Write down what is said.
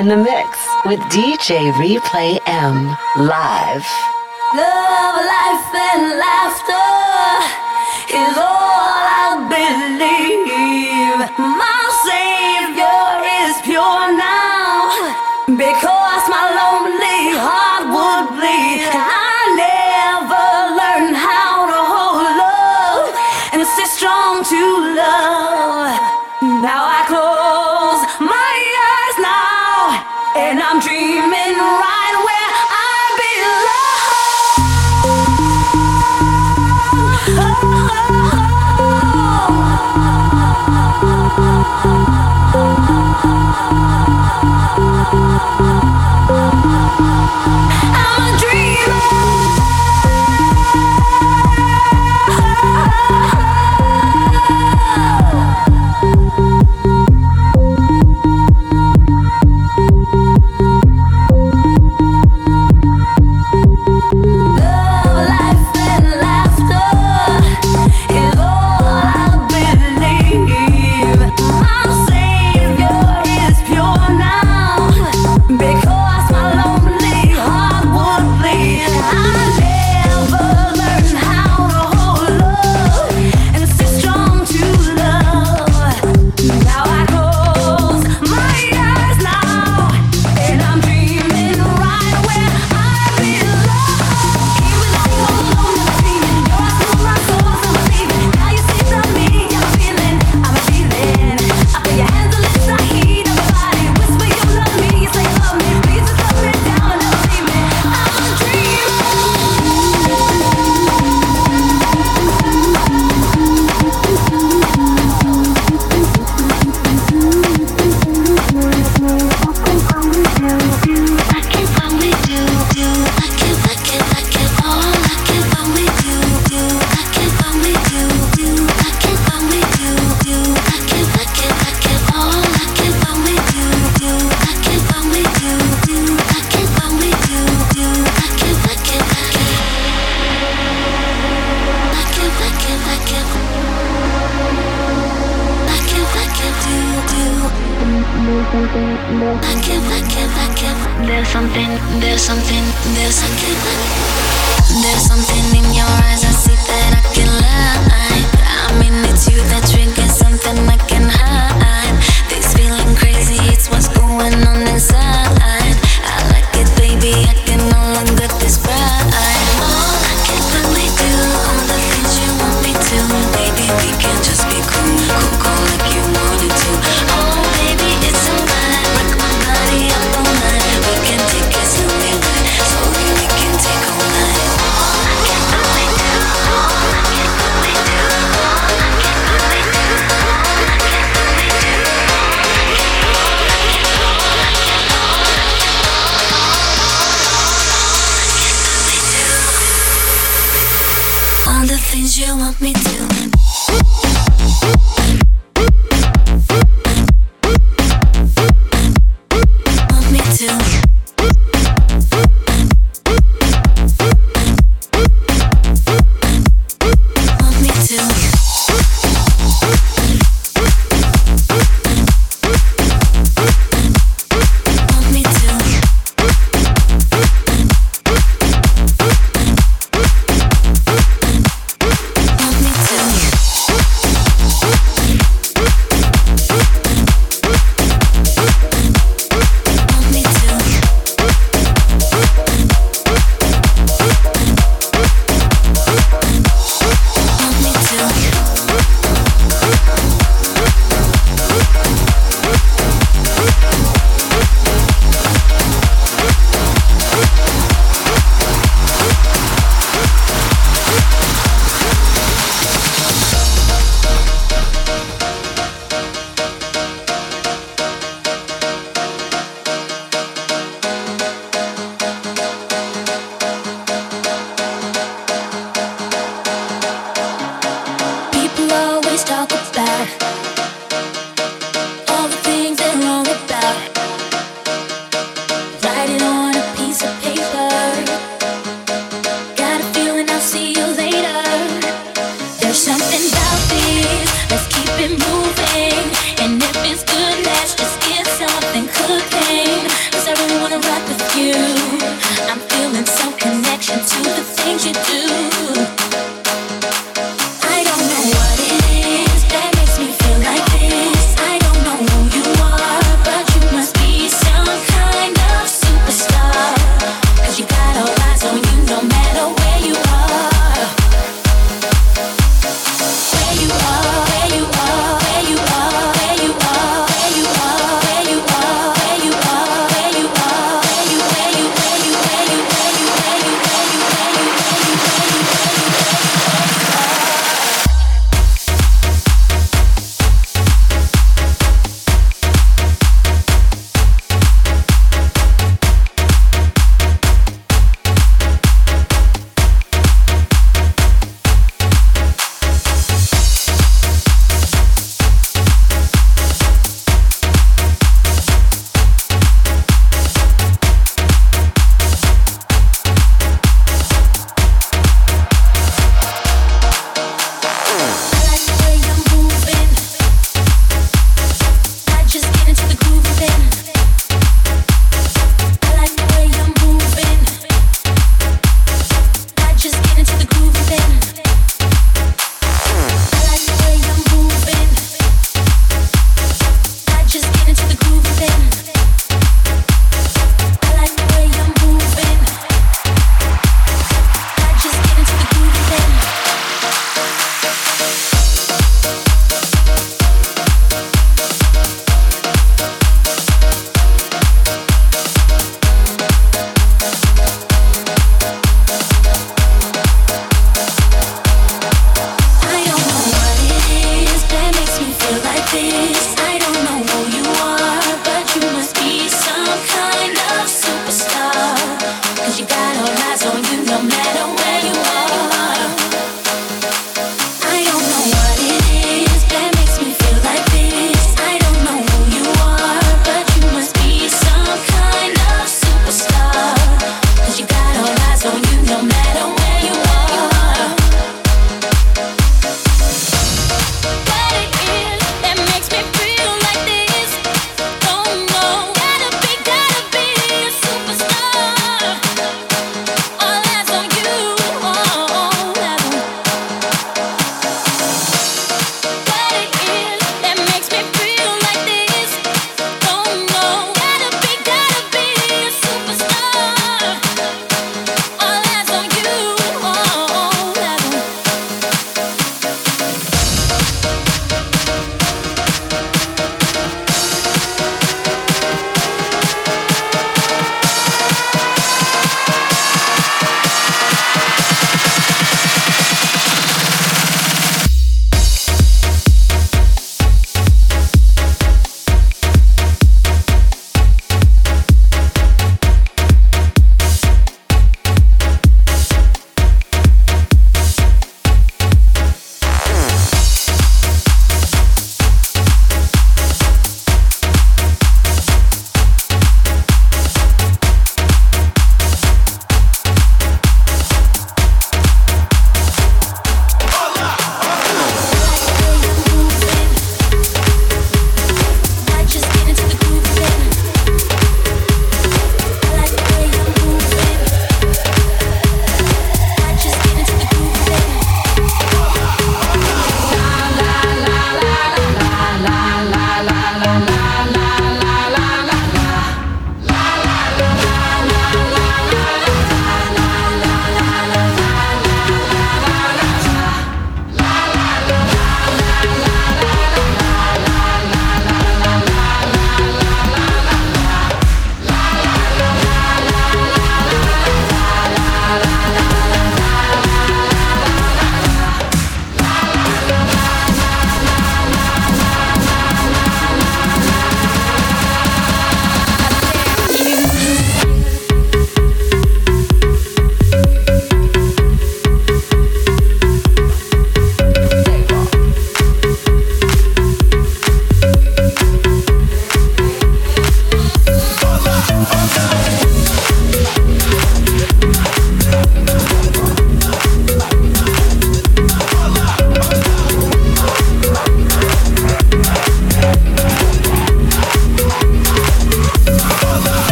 in the mix with DJ Replay M live. Love, life, and laughter is all I believe. and I'm dreaming right.